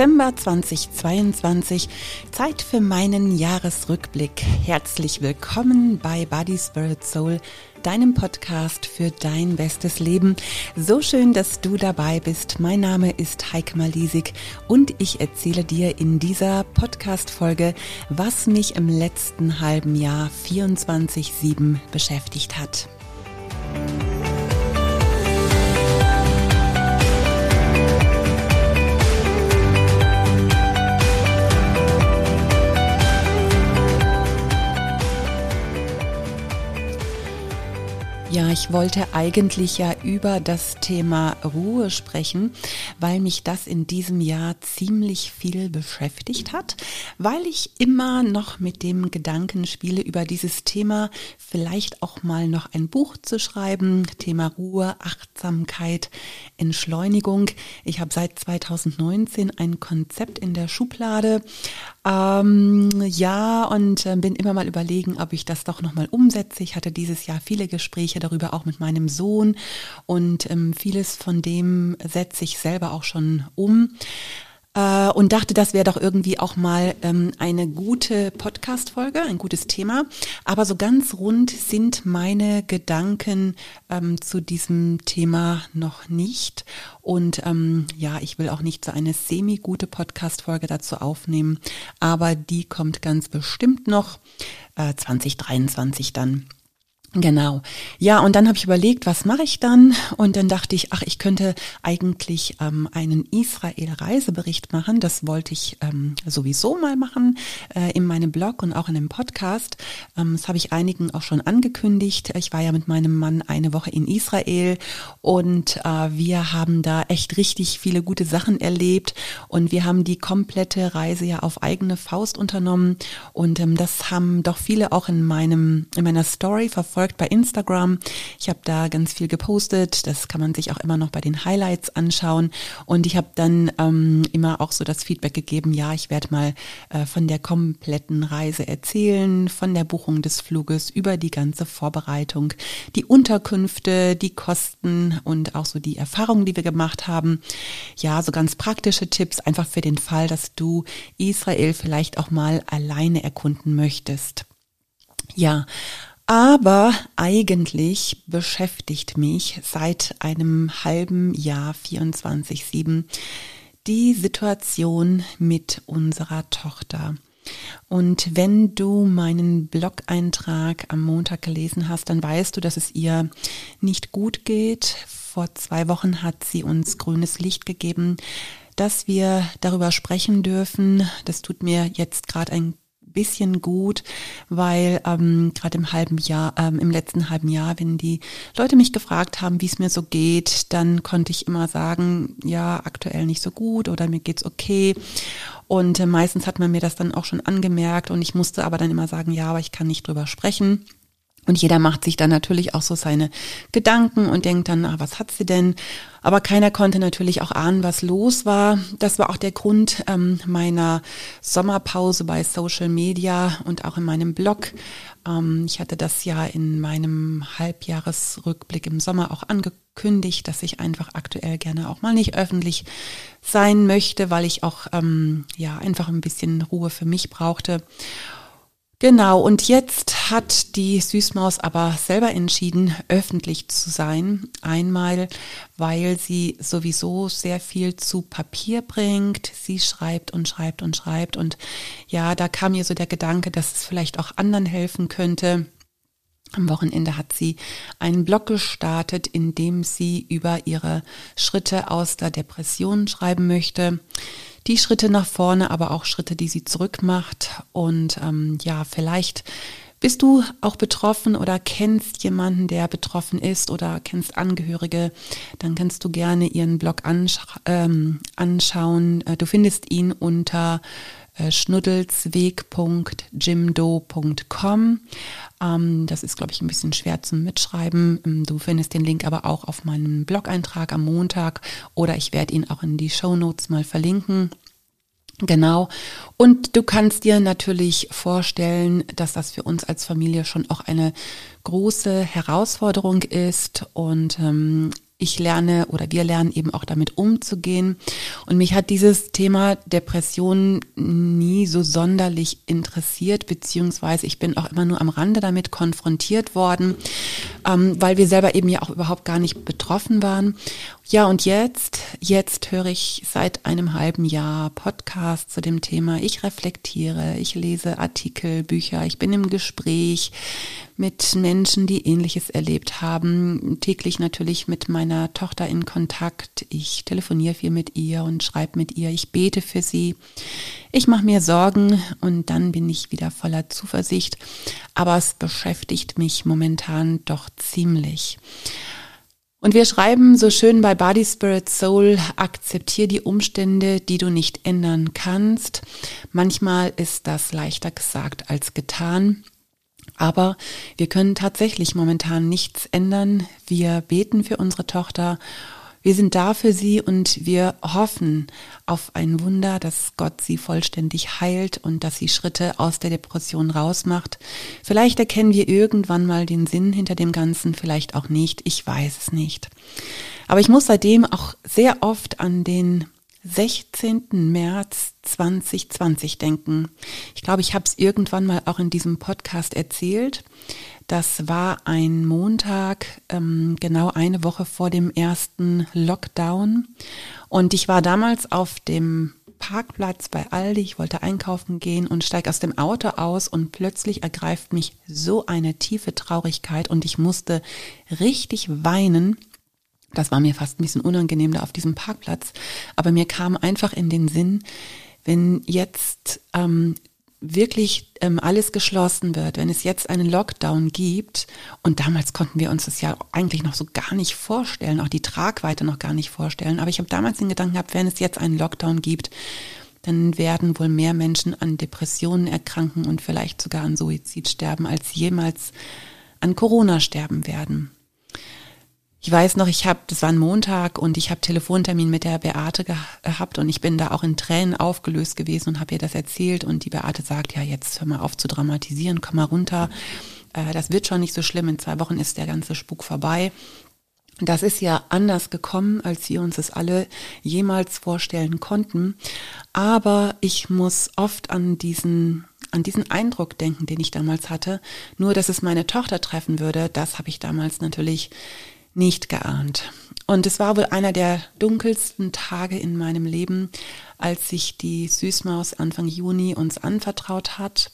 Dezember 2022. Zeit für meinen Jahresrückblick. Herzlich willkommen bei Body Spirit Soul, deinem Podcast für dein bestes Leben. So schön, dass du dabei bist. Mein Name ist Heike Malisig und ich erzähle dir in dieser Podcast-Folge, was mich im letzten halben Jahr 24-7 beschäftigt hat. Ja, ich wollte eigentlich ja über das Thema Ruhe sprechen, weil mich das in diesem Jahr ziemlich viel beschäftigt hat, weil ich immer noch mit dem Gedanken spiele, über dieses Thema vielleicht auch mal noch ein Buch zu schreiben. Thema Ruhe, Achtsamkeit, Entschleunigung. Ich habe seit 2019 ein Konzept in der Schublade. Ähm, ja, und äh, bin immer mal überlegen, ob ich das doch nochmal umsetze. Ich hatte dieses Jahr viele Gespräche darüber auch mit meinem Sohn und ähm, vieles von dem setze ich selber auch schon um äh, und dachte, das wäre doch irgendwie auch mal ähm, eine gute Podcast-Folge, ein gutes Thema. Aber so ganz rund sind meine Gedanken ähm, zu diesem Thema noch nicht. Und ähm, ja, ich will auch nicht so eine semi-gute Podcast-Folge dazu aufnehmen, aber die kommt ganz bestimmt noch äh, 2023 dann. Genau. Ja, und dann habe ich überlegt, was mache ich dann? Und dann dachte ich, ach, ich könnte eigentlich ähm, einen Israel-Reisebericht machen. Das wollte ich ähm, sowieso mal machen äh, in meinem Blog und auch in dem Podcast. Ähm, das habe ich einigen auch schon angekündigt. Ich war ja mit meinem Mann eine Woche in Israel und äh, wir haben da echt richtig viele gute Sachen erlebt und wir haben die komplette Reise ja auf eigene Faust unternommen und ähm, das haben doch viele auch in meinem in meiner Story verfolgt folgt bei Instagram. Ich habe da ganz viel gepostet. Das kann man sich auch immer noch bei den Highlights anschauen. Und ich habe dann ähm, immer auch so das Feedback gegeben, ja, ich werde mal äh, von der kompletten Reise erzählen, von der Buchung des Fluges über die ganze Vorbereitung, die Unterkünfte, die Kosten und auch so die Erfahrungen, die wir gemacht haben. Ja, so ganz praktische Tipps, einfach für den Fall, dass du Israel vielleicht auch mal alleine erkunden möchtest. Ja, aber eigentlich beschäftigt mich seit einem halben Jahr 24-7 die Situation mit unserer Tochter. Und wenn du meinen Blog-Eintrag am Montag gelesen hast, dann weißt du, dass es ihr nicht gut geht. Vor zwei Wochen hat sie uns grünes Licht gegeben, dass wir darüber sprechen dürfen. Das tut mir jetzt gerade ein bisschen gut, weil ähm, gerade im halben Jahr, ähm, im letzten halben Jahr, wenn die Leute mich gefragt haben, wie es mir so geht, dann konnte ich immer sagen, ja, aktuell nicht so gut oder mir geht's okay. Und äh, meistens hat man mir das dann auch schon angemerkt und ich musste aber dann immer sagen, ja, aber ich kann nicht drüber sprechen. Und jeder macht sich dann natürlich auch so seine Gedanken und denkt dann, ah, was hat sie denn? Aber keiner konnte natürlich auch ahnen, was los war. Das war auch der Grund ähm, meiner Sommerpause bei Social Media und auch in meinem Blog. Ähm, ich hatte das ja in meinem Halbjahresrückblick im Sommer auch angekündigt, dass ich einfach aktuell gerne auch mal nicht öffentlich sein möchte, weil ich auch ähm, ja einfach ein bisschen Ruhe für mich brauchte. Genau, und jetzt hat die Süßmaus aber selber entschieden, öffentlich zu sein. Einmal, weil sie sowieso sehr viel zu Papier bringt. Sie schreibt und schreibt und schreibt. Und ja, da kam mir so der Gedanke, dass es vielleicht auch anderen helfen könnte. Am Wochenende hat sie einen Blog gestartet, in dem sie über ihre Schritte aus der Depression schreiben möchte die Schritte nach vorne, aber auch Schritte, die sie zurückmacht. Und ähm, ja, vielleicht bist du auch betroffen oder kennst jemanden, der betroffen ist oder kennst Angehörige, dann kannst du gerne ihren Blog ansch ähm, anschauen. Äh, du findest ihn unter schnuddelsweg.jimdo.com. Ähm, das ist, glaube ich, ein bisschen schwer zum Mitschreiben. Ähm, du findest den Link aber auch auf meinem Blog-Eintrag am Montag oder ich werde ihn auch in die Show Notes mal verlinken. Genau. Und du kannst dir natürlich vorstellen, dass das für uns als Familie schon auch eine große Herausforderung ist. Und ähm, ich lerne oder wir lernen eben auch damit umzugehen. Und mich hat dieses Thema Depression nie so sonderlich interessiert, beziehungsweise ich bin auch immer nur am Rande damit konfrontiert worden, ähm, weil wir selber eben ja auch überhaupt gar nicht betroffen waren. Ja, und jetzt, jetzt höre ich seit einem halben Jahr Podcast zu dem Thema. Ich reflektiere, ich lese Artikel, Bücher, ich bin im Gespräch mit Menschen, die ähnliches erlebt haben. Täglich natürlich mit meiner Tochter in Kontakt. Ich telefoniere viel mit ihr und schreibe mit ihr. Ich bete für sie. Ich mache mir Sorgen und dann bin ich wieder voller Zuversicht. Aber es beschäftigt mich momentan doch ziemlich. Und wir schreiben so schön bei Body Spirit Soul, akzeptier die Umstände, die du nicht ändern kannst. Manchmal ist das leichter gesagt als getan. Aber wir können tatsächlich momentan nichts ändern. Wir beten für unsere Tochter. Wir sind da für sie und wir hoffen auf ein Wunder, dass Gott sie vollständig heilt und dass sie Schritte aus der Depression rausmacht. Vielleicht erkennen wir irgendwann mal den Sinn hinter dem Ganzen, vielleicht auch nicht. Ich weiß es nicht. Aber ich muss seitdem auch sehr oft an den 16. März 2020 denken. Ich glaube, ich habe es irgendwann mal auch in diesem Podcast erzählt. Das war ein Montag, ähm, genau eine Woche vor dem ersten Lockdown. Und ich war damals auf dem Parkplatz bei Aldi, ich wollte einkaufen gehen und steige aus dem Auto aus und plötzlich ergreift mich so eine tiefe Traurigkeit und ich musste richtig weinen das war mir fast ein bisschen unangenehm da auf diesem Parkplatz. Aber mir kam einfach in den Sinn, wenn jetzt ähm, wirklich ähm, alles geschlossen wird, wenn es jetzt einen Lockdown gibt, und damals konnten wir uns das ja eigentlich noch so gar nicht vorstellen, auch die Tragweite noch gar nicht vorstellen, aber ich habe damals den Gedanken gehabt, wenn es jetzt einen Lockdown gibt, dann werden wohl mehr Menschen an Depressionen erkranken und vielleicht sogar an Suizid sterben, als jemals an Corona sterben werden. Ich weiß noch, ich habe, das war ein Montag und ich habe Telefontermin mit der Beate gehabt und ich bin da auch in Tränen aufgelöst gewesen und habe ihr das erzählt und die Beate sagt, ja, jetzt hör mal auf zu dramatisieren, komm mal runter. Äh, das wird schon nicht so schlimm, in zwei Wochen ist der ganze Spuk vorbei. Das ist ja anders gekommen, als wir uns es alle jemals vorstellen konnten. Aber ich muss oft an diesen an diesen Eindruck denken, den ich damals hatte. Nur, dass es meine Tochter treffen würde, das habe ich damals natürlich nicht geahnt. Und es war wohl einer der dunkelsten Tage in meinem Leben, als sich die Süßmaus Anfang Juni uns anvertraut hat.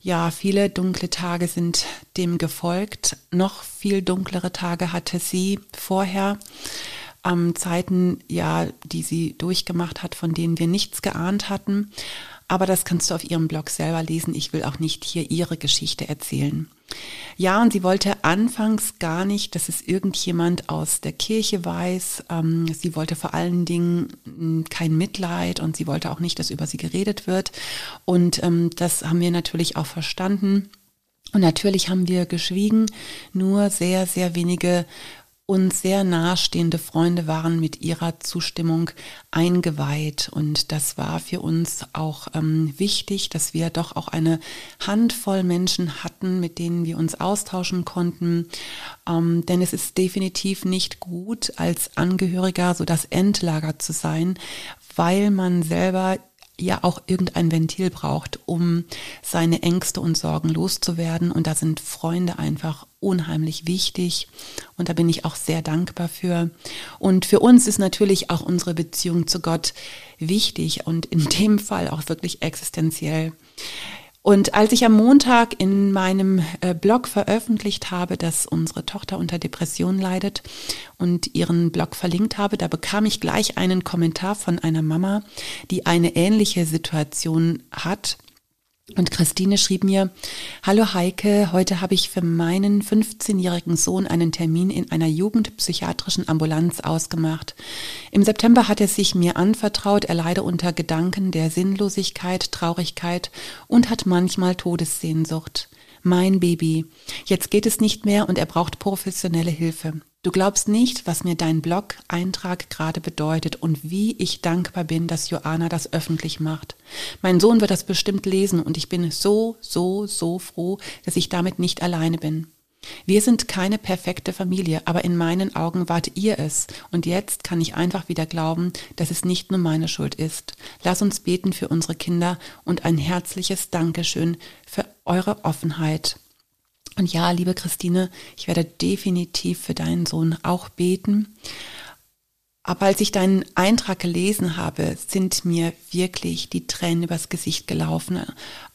Ja, viele dunkle Tage sind dem gefolgt. Noch viel dunklere Tage hatte sie vorher. Am Zeiten, ja, die sie durchgemacht hat, von denen wir nichts geahnt hatten. Aber das kannst du auf ihrem Blog selber lesen. Ich will auch nicht hier ihre Geschichte erzählen. Ja, und sie wollte anfangs gar nicht, dass es irgendjemand aus der Kirche weiß. Ähm, sie wollte vor allen Dingen hm, kein Mitleid und sie wollte auch nicht, dass über sie geredet wird. Und ähm, das haben wir natürlich auch verstanden. Und natürlich haben wir geschwiegen, nur sehr, sehr wenige und sehr nahestehende Freunde waren mit ihrer Zustimmung eingeweiht. Und das war für uns auch ähm, wichtig, dass wir doch auch eine Handvoll Menschen hatten, mit denen wir uns austauschen konnten. Ähm, denn es ist definitiv nicht gut, als Angehöriger so das Endlager zu sein, weil man selber ja auch irgendein Ventil braucht, um seine Ängste und Sorgen loszuwerden. Und da sind Freunde einfach unheimlich wichtig. Und da bin ich auch sehr dankbar für. Und für uns ist natürlich auch unsere Beziehung zu Gott wichtig und in dem Fall auch wirklich existenziell. Und als ich am Montag in meinem äh, Blog veröffentlicht habe, dass unsere Tochter unter Depression leidet und ihren Blog verlinkt habe, da bekam ich gleich einen Kommentar von einer Mama, die eine ähnliche Situation hat und Christine schrieb mir, Hallo Heike, heute habe ich für meinen 15-jährigen Sohn einen Termin in einer jugendpsychiatrischen Ambulanz ausgemacht. Im September hat er sich mir anvertraut, er leide unter Gedanken der Sinnlosigkeit, Traurigkeit und hat manchmal Todessehnsucht. Mein Baby. Jetzt geht es nicht mehr und er braucht professionelle Hilfe. Du glaubst nicht, was mir dein Blog-Eintrag gerade bedeutet und wie ich dankbar bin, dass Joanna das öffentlich macht. Mein Sohn wird das bestimmt lesen und ich bin so, so, so froh, dass ich damit nicht alleine bin. Wir sind keine perfekte Familie, aber in meinen Augen wart ihr es. Und jetzt kann ich einfach wieder glauben, dass es nicht nur meine Schuld ist. Lass uns beten für unsere Kinder und ein herzliches Dankeschön für eure Offenheit. Und ja, liebe Christine, ich werde definitiv für deinen Sohn auch beten. Aber als ich deinen Eintrag gelesen habe, sind mir wirklich die Tränen übers Gesicht gelaufen.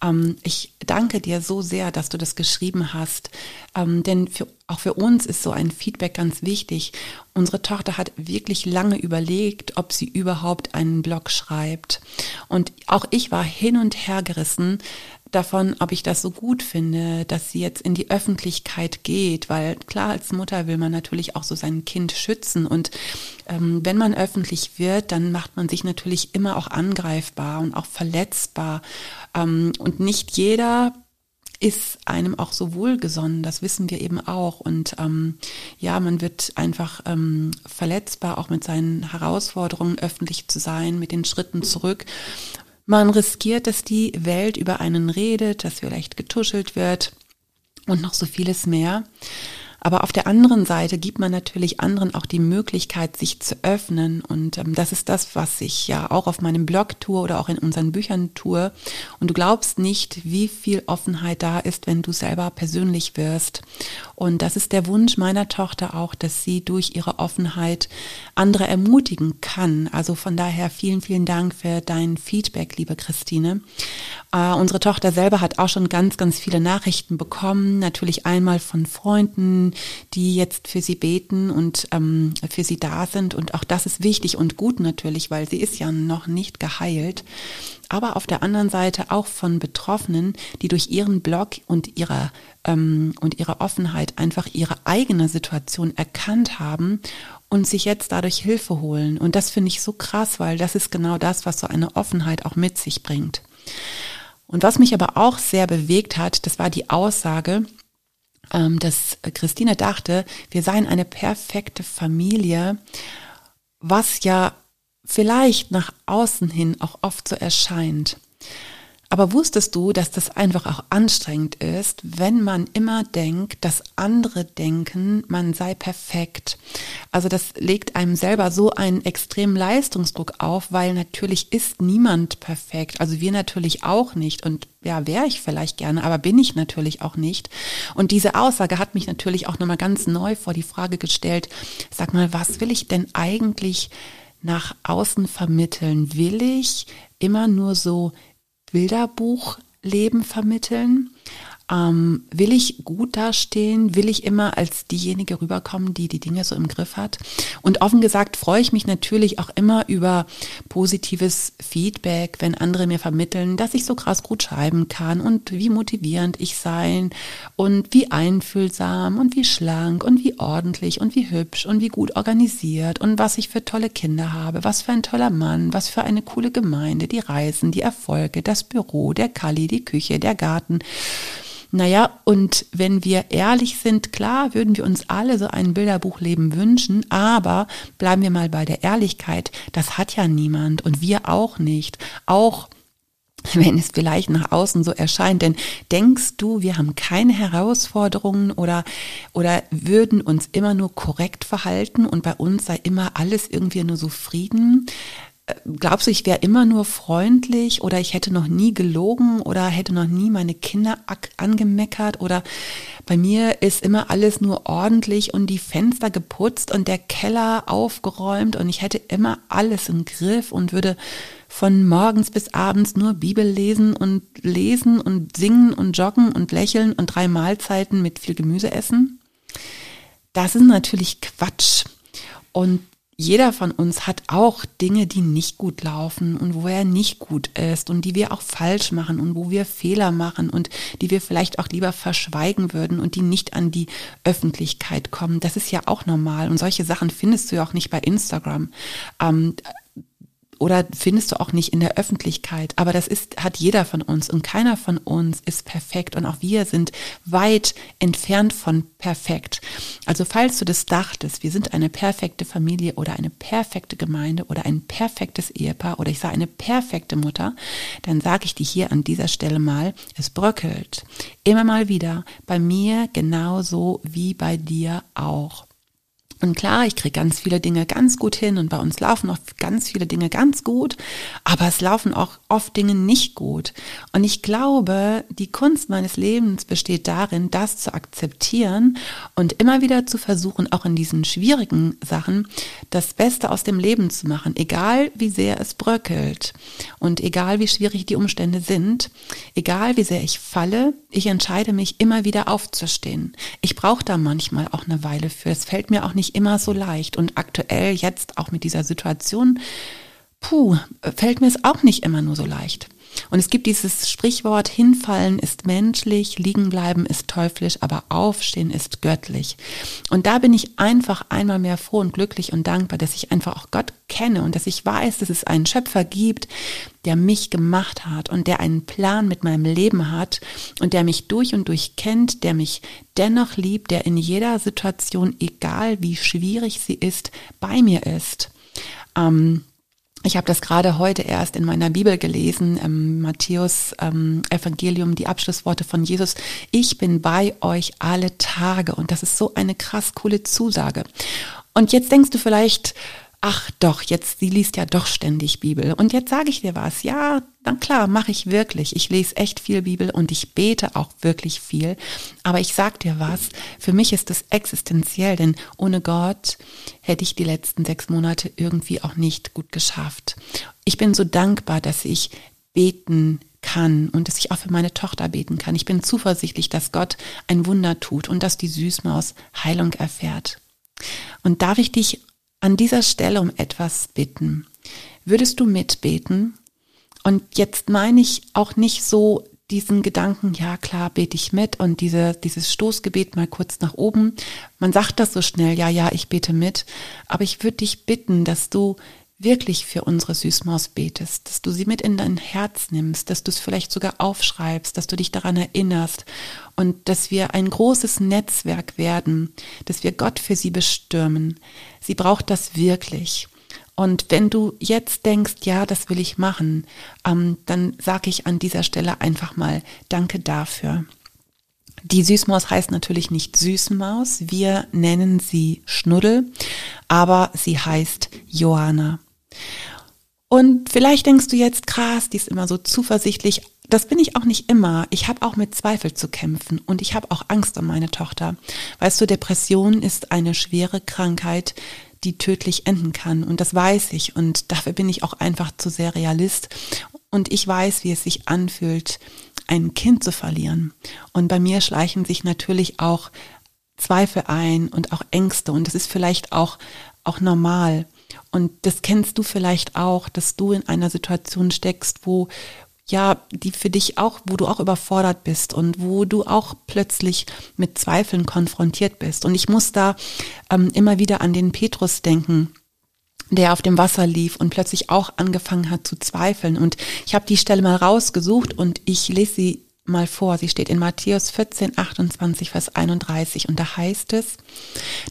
Ähm, ich danke dir so sehr, dass du das geschrieben hast. Ähm, denn für, auch für uns ist so ein Feedback ganz wichtig. Unsere Tochter hat wirklich lange überlegt, ob sie überhaupt einen Blog schreibt. Und auch ich war hin und her gerissen, davon, ob ich das so gut finde, dass sie jetzt in die Öffentlichkeit geht, weil klar, als Mutter will man natürlich auch so sein Kind schützen und ähm, wenn man öffentlich wird, dann macht man sich natürlich immer auch angreifbar und auch verletzbar ähm, und nicht jeder ist einem auch so wohlgesonnen, das wissen wir eben auch. Und ähm, ja, man wird einfach ähm, verletzbar, auch mit seinen Herausforderungen öffentlich zu sein, mit den Schritten zurück. Man riskiert, dass die Welt über einen redet, dass vielleicht getuschelt wird und noch so vieles mehr. Aber auf der anderen Seite gibt man natürlich anderen auch die Möglichkeit, sich zu öffnen. Und ähm, das ist das, was ich ja auch auf meinem Blog tue oder auch in unseren Büchern tue. Und du glaubst nicht, wie viel Offenheit da ist, wenn du selber persönlich wirst. Und das ist der Wunsch meiner Tochter auch, dass sie durch ihre Offenheit andere ermutigen kann. Also von daher vielen, vielen Dank für dein Feedback, liebe Christine. Äh, unsere Tochter selber hat auch schon ganz, ganz viele Nachrichten bekommen. Natürlich einmal von Freunden, die jetzt für sie beten und ähm, für sie da sind. Und auch das ist wichtig und gut natürlich, weil sie ist ja noch nicht geheilt. Aber auf der anderen Seite auch von Betroffenen, die durch ihren Blog und ihre, ähm, und ihre Offenheit einfach ihre eigene Situation erkannt haben und sich jetzt dadurch Hilfe holen. Und das finde ich so krass, weil das ist genau das, was so eine Offenheit auch mit sich bringt. Und was mich aber auch sehr bewegt hat, das war die Aussage, ähm, dass Christine dachte, wir seien eine perfekte Familie, was ja vielleicht nach außen hin auch oft so erscheint. Aber wusstest du, dass das einfach auch anstrengend ist, wenn man immer denkt, dass andere denken, man sei perfekt? Also das legt einem selber so einen extremen Leistungsdruck auf, weil natürlich ist niemand perfekt. Also wir natürlich auch nicht. Und ja, wäre ich vielleicht gerne, aber bin ich natürlich auch nicht. Und diese Aussage hat mich natürlich auch nochmal ganz neu vor die Frage gestellt, sag mal, was will ich denn eigentlich nach außen vermitteln? Will ich immer nur so Bilderbuchleben vermitteln? Ähm, will ich gut dastehen? Will ich immer als diejenige rüberkommen, die die Dinge so im Griff hat? Und offen gesagt freue ich mich natürlich auch immer über positives Feedback, wenn andere mir vermitteln, dass ich so krass gut schreiben kann und wie motivierend ich sein und wie einfühlsam und wie schlank und wie ordentlich und wie hübsch und wie gut organisiert und was ich für tolle Kinder habe, was für ein toller Mann, was für eine coole Gemeinde, die Reisen, die Erfolge, das Büro, der Kalli, die Küche, der Garten. Naja, und wenn wir ehrlich sind, klar, würden wir uns alle so ein Bilderbuchleben wünschen, aber bleiben wir mal bei der Ehrlichkeit, das hat ja niemand und wir auch nicht. Auch wenn es vielleicht nach außen so erscheint. Denn denkst du, wir haben keine Herausforderungen oder, oder würden uns immer nur korrekt verhalten und bei uns sei immer alles irgendwie nur so Frieden? Glaubst du, ich wäre immer nur freundlich oder ich hätte noch nie gelogen oder hätte noch nie meine Kinder angemeckert oder bei mir ist immer alles nur ordentlich und die Fenster geputzt und der Keller aufgeräumt und ich hätte immer alles im Griff und würde von morgens bis abends nur Bibel lesen und lesen und singen und joggen und lächeln und drei Mahlzeiten mit viel Gemüse essen. Das ist natürlich Quatsch. Und jeder von uns hat auch Dinge, die nicht gut laufen und wo er nicht gut ist und die wir auch falsch machen und wo wir Fehler machen und die wir vielleicht auch lieber verschweigen würden und die nicht an die Öffentlichkeit kommen. Das ist ja auch normal und solche Sachen findest du ja auch nicht bei Instagram. Ähm, oder findest du auch nicht in der Öffentlichkeit. Aber das ist, hat jeder von uns und keiner von uns ist perfekt und auch wir sind weit entfernt von perfekt. Also falls du das dachtest, wir sind eine perfekte Familie oder eine perfekte Gemeinde oder ein perfektes Ehepaar oder ich sage eine perfekte Mutter, dann sage ich dir hier an dieser Stelle mal, es bröckelt. Immer mal wieder. Bei mir genauso wie bei dir auch. Und klar, ich kriege ganz viele Dinge ganz gut hin und bei uns laufen auch ganz viele Dinge ganz gut, aber es laufen auch oft Dinge nicht gut. Und ich glaube, die Kunst meines Lebens besteht darin, das zu akzeptieren und immer wieder zu versuchen, auch in diesen schwierigen Sachen das Beste aus dem Leben zu machen, egal wie sehr es bröckelt und egal wie schwierig die Umstände sind, egal wie sehr ich falle, ich entscheide mich immer wieder aufzustehen. Ich brauche da manchmal auch eine Weile für. Es fällt mir auch nicht nicht immer so leicht. Und aktuell jetzt auch mit dieser Situation, puh, fällt mir es auch nicht immer nur so leicht. Und es gibt dieses Sprichwort, hinfallen ist menschlich, liegen bleiben ist teuflisch, aber aufstehen ist göttlich. Und da bin ich einfach einmal mehr froh und glücklich und dankbar, dass ich einfach auch Gott kenne und dass ich weiß, dass es einen Schöpfer gibt, der mich gemacht hat und der einen Plan mit meinem Leben hat und der mich durch und durch kennt, der mich dennoch liebt, der in jeder Situation, egal wie schwierig sie ist, bei mir ist. Ähm, ich habe das gerade heute erst in meiner Bibel gelesen, ähm, Matthäus ähm, Evangelium, die Abschlussworte von Jesus. Ich bin bei euch alle Tage. Und das ist so eine krass coole Zusage. Und jetzt denkst du vielleicht, ach doch, jetzt, sie liest ja doch ständig Bibel. Und jetzt sage ich dir was, ja, dann klar, mache ich wirklich. Ich lese echt viel Bibel und ich bete auch wirklich viel. Aber ich sag dir was, für mich ist das existenziell, denn ohne Gott hätte ich die letzten sechs Monate irgendwie auch nicht gut geschafft. Ich bin so dankbar, dass ich beten kann und dass ich auch für meine Tochter beten kann. Ich bin zuversichtlich, dass Gott ein Wunder tut und dass die Süßmaus Heilung erfährt. Und darf ich dich an dieser Stelle um etwas bitten. Würdest du mitbeten? Und jetzt meine ich auch nicht so diesen Gedanken, ja klar, bete ich mit und diese, dieses Stoßgebet mal kurz nach oben. Man sagt das so schnell, ja, ja, ich bete mit. Aber ich würde dich bitten, dass du wirklich für unsere Süßmaus betest, dass du sie mit in dein Herz nimmst, dass du es vielleicht sogar aufschreibst, dass du dich daran erinnerst und dass wir ein großes Netzwerk werden, dass wir Gott für sie bestürmen. Sie braucht das wirklich. Und wenn du jetzt denkst, ja, das will ich machen, ähm, dann sage ich an dieser Stelle einfach mal Danke dafür. Die Süßmaus heißt natürlich nicht Süßmaus, wir nennen sie Schnuddel, aber sie heißt Johanna. Und vielleicht denkst du jetzt, krass, die ist immer so zuversichtlich. Das bin ich auch nicht immer. Ich habe auch mit Zweifel zu kämpfen und ich habe auch Angst um meine Tochter. Weißt du, Depression ist eine schwere Krankheit, die tödlich enden kann. Und das weiß ich. Und dafür bin ich auch einfach zu sehr Realist. Und ich weiß, wie es sich anfühlt, ein Kind zu verlieren. Und bei mir schleichen sich natürlich auch Zweifel ein und auch Ängste. Und das ist vielleicht auch, auch normal. Und das kennst du vielleicht auch, dass du in einer Situation steckst, wo ja, die für dich auch, wo du auch überfordert bist und wo du auch plötzlich mit Zweifeln konfrontiert bist. Und ich muss da ähm, immer wieder an den Petrus denken, der auf dem Wasser lief und plötzlich auch angefangen hat zu zweifeln. Und ich habe die Stelle mal rausgesucht und ich lese sie mal vor. Sie steht in Matthäus 14, 28, Vers 31 und da heißt es,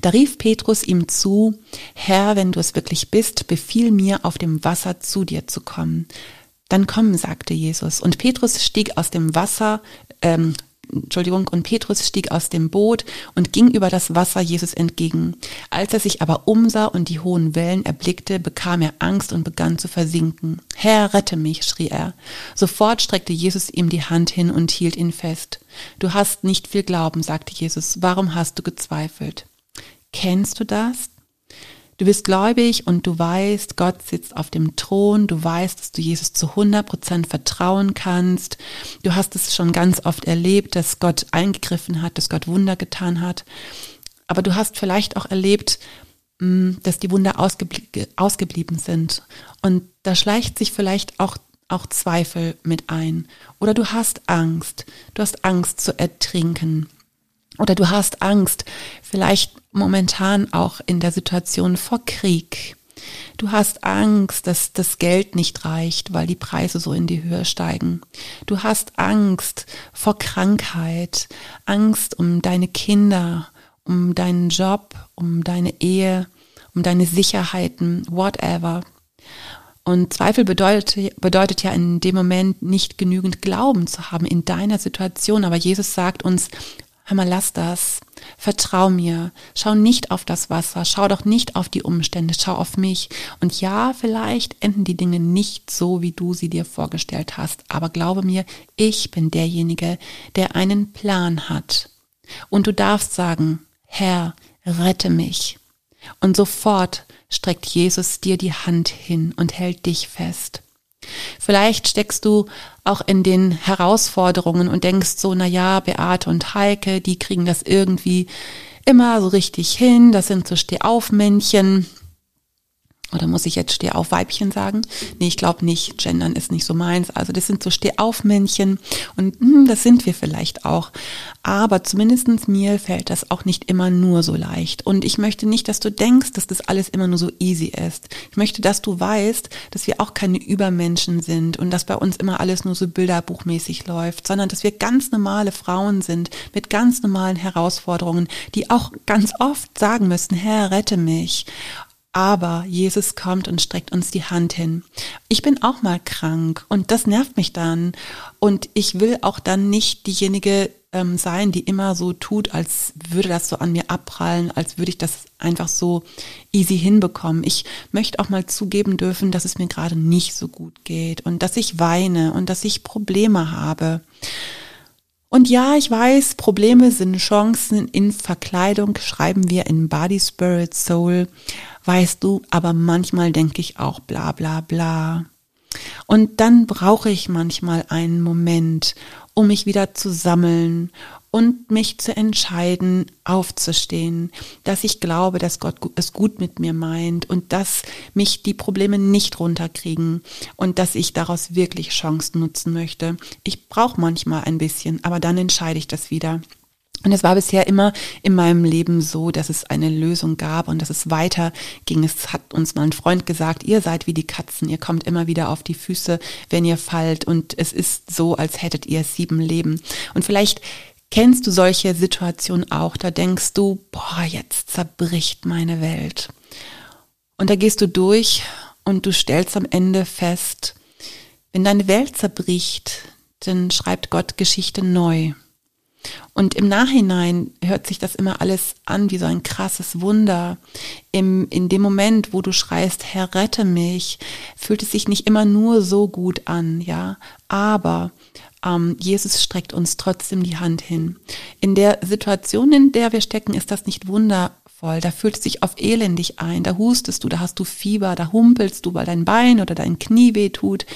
da rief Petrus ihm zu, Herr, wenn du es wirklich bist, befiehl mir, auf dem Wasser zu dir zu kommen. Dann komm, sagte Jesus. Und Petrus stieg aus dem Wasser, ähm, Entschuldigung, und Petrus stieg aus dem Boot und ging über das Wasser Jesus entgegen. Als er sich aber umsah und die hohen Wellen erblickte, bekam er Angst und begann zu versinken. Herr, rette mich, schrie er. Sofort streckte Jesus ihm die Hand hin und hielt ihn fest. Du hast nicht viel Glauben, sagte Jesus. Warum hast du gezweifelt? Kennst du das? Du bist gläubig und du weißt, Gott sitzt auf dem Thron, du weißt, dass du Jesus zu 100 Prozent vertrauen kannst. Du hast es schon ganz oft erlebt, dass Gott eingegriffen hat, dass Gott Wunder getan hat. Aber du hast vielleicht auch erlebt, mm, dass die Wunder ausgeblie ausgeblieben sind. Und da schleicht sich vielleicht auch auch Zweifel mit ein. Oder du hast Angst. Du hast Angst zu ertrinken. Oder du hast Angst, vielleicht momentan auch in der Situation vor Krieg Du hast Angst, dass das Geld nicht reicht, weil die Preise so in die Höhe steigen. Du hast Angst vor Krankheit, Angst um deine Kinder, um deinen Job, um deine Ehe, um deine Sicherheiten, whatever. Und Zweifel bedeutet, bedeutet ja in dem Moment nicht genügend Glauben zu haben in deiner Situation. Aber Jesus sagt uns, hör mal, lass das. Vertrau mir. Schau nicht auf das Wasser. Schau doch nicht auf die Umstände. Schau auf mich. Und ja, vielleicht enden die Dinge nicht so, wie du sie dir vorgestellt hast. Aber glaube mir, ich bin derjenige, der einen Plan hat. Und du darfst sagen, Herr, rette mich. Und sofort streckt Jesus dir die Hand hin und hält dich fest. Vielleicht steckst du auch in den Herausforderungen und denkst so, na ja, Beate und Heike, die kriegen das irgendwie immer so richtig hin. Das sind so Stehaufmännchen. Oder muss ich jetzt Stehauf-Weibchen sagen? Nee, ich glaube nicht. Gendern ist nicht so meins. Also das sind so Stehauf-Männchen und hm, das sind wir vielleicht auch. Aber zumindestens mir fällt das auch nicht immer nur so leicht. Und ich möchte nicht, dass du denkst, dass das alles immer nur so easy ist. Ich möchte, dass du weißt, dass wir auch keine Übermenschen sind und dass bei uns immer alles nur so bilderbuchmäßig läuft, sondern dass wir ganz normale Frauen sind mit ganz normalen Herausforderungen, die auch ganz oft sagen müssen, Herr, rette mich. Aber Jesus kommt und streckt uns die Hand hin. Ich bin auch mal krank und das nervt mich dann. Und ich will auch dann nicht diejenige ähm, sein, die immer so tut, als würde das so an mir abprallen, als würde ich das einfach so easy hinbekommen. Ich möchte auch mal zugeben dürfen, dass es mir gerade nicht so gut geht und dass ich weine und dass ich Probleme habe. Und ja, ich weiß, Probleme sind Chancen in Verkleidung, schreiben wir in Body, Spirit, Soul weißt du, aber manchmal denke ich auch bla bla bla. Und dann brauche ich manchmal einen Moment, um mich wieder zu sammeln und mich zu entscheiden, aufzustehen, dass ich glaube, dass Gott es gut mit mir meint und dass mich die Probleme nicht runterkriegen und dass ich daraus wirklich Chancen nutzen möchte. Ich brauche manchmal ein bisschen, aber dann entscheide ich das wieder. Und es war bisher immer in meinem Leben so, dass es eine Lösung gab und dass es weiter ging. Es hat uns mal ein Freund gesagt, ihr seid wie die Katzen, ihr kommt immer wieder auf die Füße, wenn ihr fallt und es ist so, als hättet ihr sieben Leben. Und vielleicht kennst du solche Situationen auch, da denkst du, boah, jetzt zerbricht meine Welt. Und da gehst du durch und du stellst am Ende fest, wenn deine Welt zerbricht, dann schreibt Gott Geschichte neu. Und im Nachhinein hört sich das immer alles an wie so ein krasses Wunder. Im, in dem Moment, wo du schreist, Herr, rette mich, fühlt es sich nicht immer nur so gut an, ja. Aber ähm, Jesus streckt uns trotzdem die Hand hin. In der Situation, in der wir stecken, ist das nicht Wunder, voll. Da fühlt es sich auf elendig ein. Da hustest du, da hast du Fieber, da humpelst du, weil dein Bein oder dein Knie weh tut.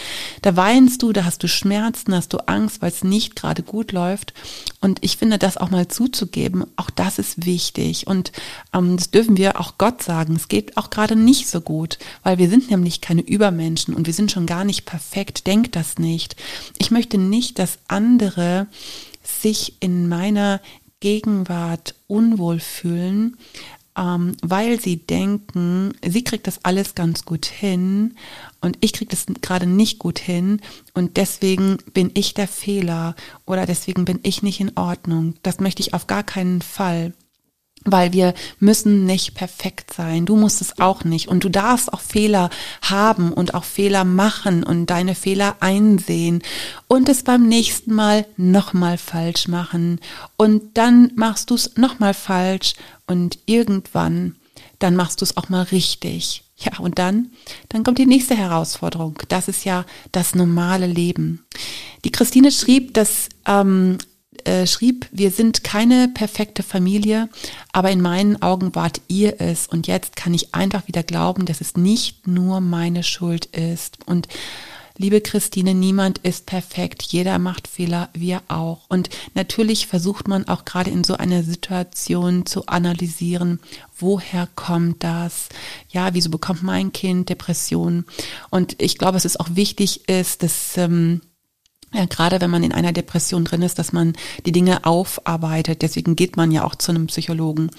Da weinst du, da hast du Schmerzen, hast du Angst, weil es nicht gerade gut läuft. Und ich finde, das auch mal zuzugeben, auch das ist wichtig. Und ähm, das dürfen wir auch Gott sagen. Es geht auch gerade nicht so gut, weil wir sind nämlich keine Übermenschen und wir sind schon gar nicht perfekt. Denk das nicht. Ich möchte nicht, dass andere sich in meiner Gegenwart unwohl fühlen, ähm, weil sie denken, sie kriegt das alles ganz gut hin und ich kriege das gerade nicht gut hin und deswegen bin ich der Fehler oder deswegen bin ich nicht in Ordnung. Das möchte ich auf gar keinen Fall weil wir müssen nicht perfekt sein. Du musst es auch nicht. Und du darfst auch Fehler haben und auch Fehler machen und deine Fehler einsehen und es beim nächsten Mal nochmal falsch machen. Und dann machst du es nochmal falsch und irgendwann, dann machst du es auch mal richtig. Ja, und dann, dann kommt die nächste Herausforderung. Das ist ja das normale Leben. Die Christine schrieb, dass ähm, äh, schrieb, wir sind keine perfekte Familie, aber in meinen Augen wart ihr es. Und jetzt kann ich einfach wieder glauben, dass es nicht nur meine Schuld ist. Und liebe Christine, niemand ist perfekt. Jeder macht Fehler, wir auch. Und natürlich versucht man auch gerade in so einer Situation zu analysieren, woher kommt das? Ja, wieso bekommt mein Kind Depressionen? Und ich glaube, es ist auch wichtig ist, dass ähm, ja, gerade wenn man in einer Depression drin ist, dass man die Dinge aufarbeitet. Deswegen geht man ja auch zu einem Psychologen.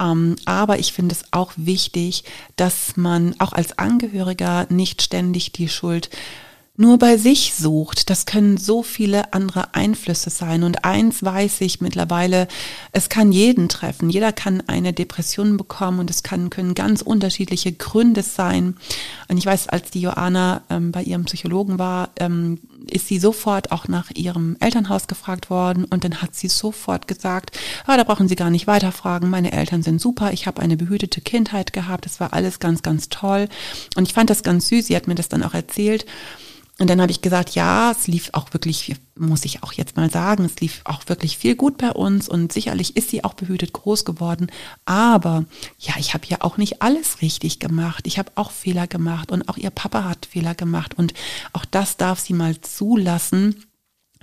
Ähm, aber ich finde es auch wichtig, dass man auch als Angehöriger nicht ständig die Schuld nur bei sich sucht. Das können so viele andere Einflüsse sein. Und eins weiß ich mittlerweile, es kann jeden treffen. Jeder kann eine Depression bekommen und es kann, können ganz unterschiedliche Gründe sein. Und ich weiß, als die Joanna ähm, bei ihrem Psychologen war, ähm, ist sie sofort auch nach ihrem Elternhaus gefragt worden und dann hat sie sofort gesagt, ah, da brauchen Sie gar nicht weiterfragen, meine Eltern sind super, ich habe eine behütete Kindheit gehabt, das war alles ganz, ganz toll. Und ich fand das ganz süß, sie hat mir das dann auch erzählt. Und dann habe ich gesagt, ja, es lief auch wirklich, muss ich auch jetzt mal sagen, es lief auch wirklich viel gut bei uns und sicherlich ist sie auch behütet groß geworden. Aber ja, ich habe ja auch nicht alles richtig gemacht. Ich habe auch Fehler gemacht und auch ihr Papa hat Fehler gemacht und auch das darf sie mal zulassen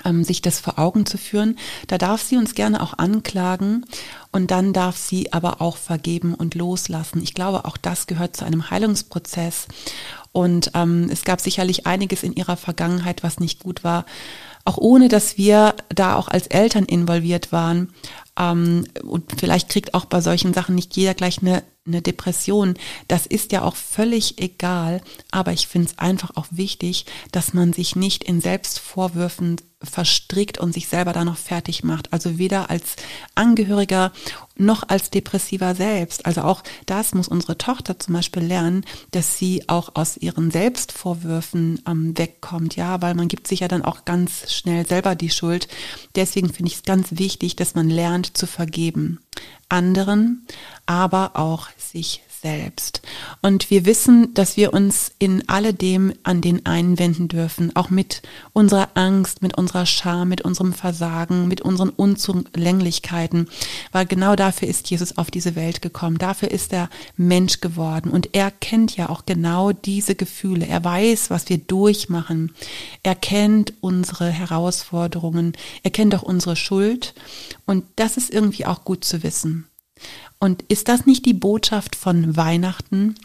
ähm, sich das vor Augen zu führen. Da darf sie uns gerne auch anklagen und dann darf sie aber auch vergeben und loslassen. Ich glaube, auch das gehört zu einem Heilungsprozess. Und ähm, es gab sicherlich einiges in ihrer Vergangenheit, was nicht gut war, auch ohne dass wir da auch als Eltern involviert waren. Ähm, und vielleicht kriegt auch bei solchen Sachen nicht jeder gleich eine, eine Depression. Das ist ja auch völlig egal. Aber ich finde es einfach auch wichtig, dass man sich nicht in Selbstvorwürfen verstrickt und sich selber da noch fertig macht. Also weder als Angehöriger noch als Depressiver selbst. Also auch das muss unsere Tochter zum Beispiel lernen, dass sie auch aus ihren Selbstvorwürfen ähm, wegkommt. Ja, weil man gibt sich ja dann auch ganz schnell selber die Schuld. Deswegen finde ich es ganz wichtig, dass man lernt zu vergeben. Anderen, aber auch sich selbst. Und wir wissen, dass wir uns in alledem an den einen wenden dürfen, auch mit unserer Angst, mit unserer Scham, mit unserem Versagen, mit unseren Unzulänglichkeiten, weil genau dafür ist Jesus auf diese Welt gekommen, dafür ist er Mensch geworden. Und er kennt ja auch genau diese Gefühle, er weiß, was wir durchmachen, er kennt unsere Herausforderungen, er kennt auch unsere Schuld. Und das ist irgendwie auch gut zu wissen. Und ist das nicht die Botschaft von Weihnachten?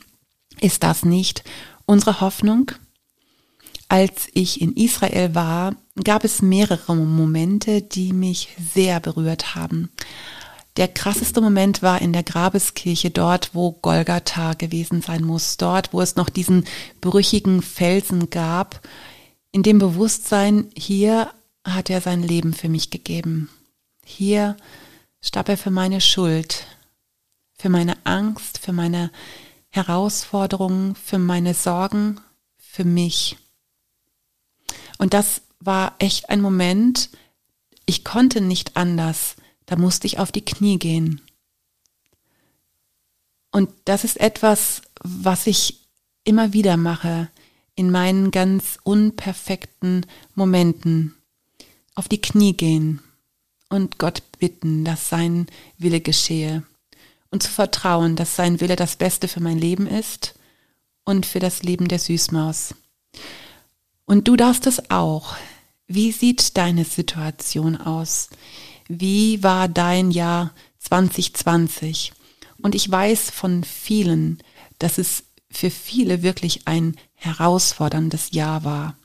Ist das nicht unsere Hoffnung? Als ich in Israel war, gab es mehrere Momente, die mich sehr berührt haben. Der krasseste Moment war in der Grabeskirche, dort, wo Golgatha gewesen sein muss, dort, wo es noch diesen brüchigen Felsen gab, in dem Bewusstsein, hier hat er sein Leben für mich gegeben. Hier er für meine Schuld, für meine Angst, für meine Herausforderungen, für meine Sorgen, für mich. Und das war echt ein Moment, ich konnte nicht anders, da musste ich auf die Knie gehen. Und das ist etwas, was ich immer wieder mache in meinen ganz unperfekten Momenten. Auf die Knie gehen und Gott bitten, dass sein Wille geschehe und zu vertrauen, dass sein Wille das Beste für mein Leben ist und für das Leben der Süßmaus. Und du darfst es auch. Wie sieht deine Situation aus? Wie war dein Jahr 2020? Und ich weiß von vielen, dass es für viele wirklich ein herausforderndes Jahr war.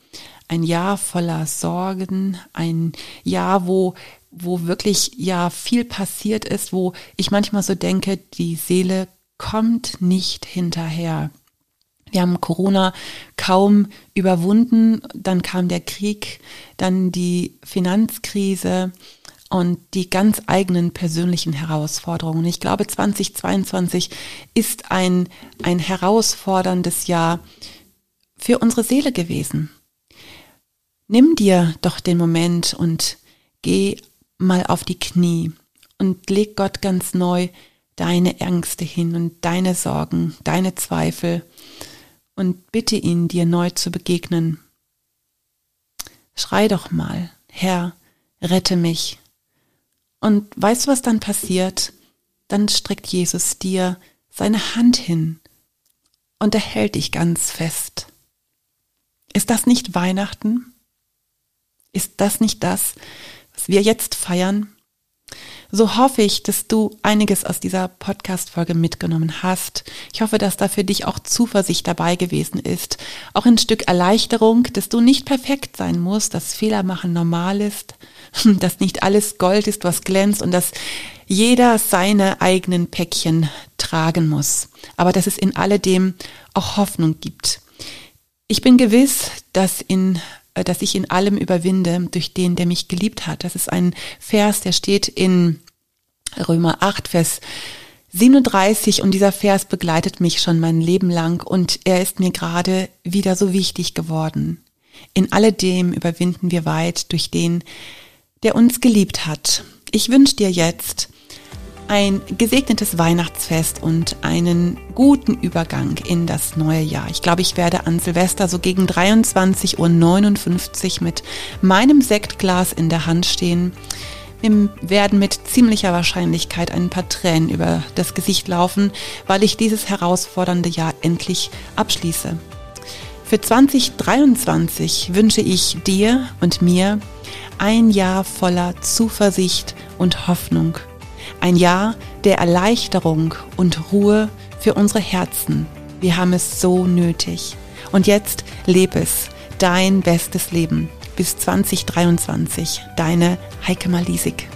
Ein Jahr voller Sorgen, ein Jahr, wo wo wirklich ja viel passiert ist, wo ich manchmal so denke, die Seele kommt nicht hinterher. Wir haben Corona kaum überwunden, dann kam der Krieg, dann die Finanzkrise und die ganz eigenen persönlichen Herausforderungen. Ich glaube, 2022 ist ein, ein herausforderndes Jahr für unsere Seele gewesen. Nimm dir doch den Moment und geh mal auf die Knie und leg Gott ganz neu deine Ängste hin und deine Sorgen, deine Zweifel und bitte ihn, dir neu zu begegnen. Schrei doch mal, Herr, rette mich. Und weißt du, was dann passiert? Dann streckt Jesus dir seine Hand hin und er hält dich ganz fest. Ist das nicht Weihnachten? Ist das nicht das, was wir jetzt feiern. so hoffe ich, dass du einiges aus dieser Podcast-Folge mitgenommen hast. Ich hoffe, dass da für dich auch Zuversicht dabei gewesen ist. Auch ein Stück Erleichterung, dass du nicht perfekt sein musst, dass Fehler machen normal ist, dass nicht alles Gold ist, was glänzt und dass jeder seine eigenen Päckchen tragen muss. Aber dass es in alledem auch Hoffnung gibt. Ich bin gewiss, dass in dass ich in allem überwinde durch den, der mich geliebt hat. Das ist ein Vers, der steht in Römer 8, Vers 37 und dieser Vers begleitet mich schon mein Leben lang und er ist mir gerade wieder so wichtig geworden. In alledem überwinden wir weit durch den, der uns geliebt hat. Ich wünsche dir jetzt ein gesegnetes Weihnachtsfest und einen guten Übergang in das neue Jahr. Ich glaube, ich werde an Silvester so gegen 23.59 Uhr mit meinem Sektglas in der Hand stehen. Wir werden mit ziemlicher Wahrscheinlichkeit ein paar Tränen über das Gesicht laufen, weil ich dieses herausfordernde Jahr endlich abschließe. Für 2023 wünsche ich dir und mir ein Jahr voller Zuversicht und Hoffnung ein Jahr der Erleichterung und Ruhe für unsere Herzen. Wir haben es so nötig. Und jetzt lebe es, dein bestes Leben. Bis 2023, deine Heike Malisik.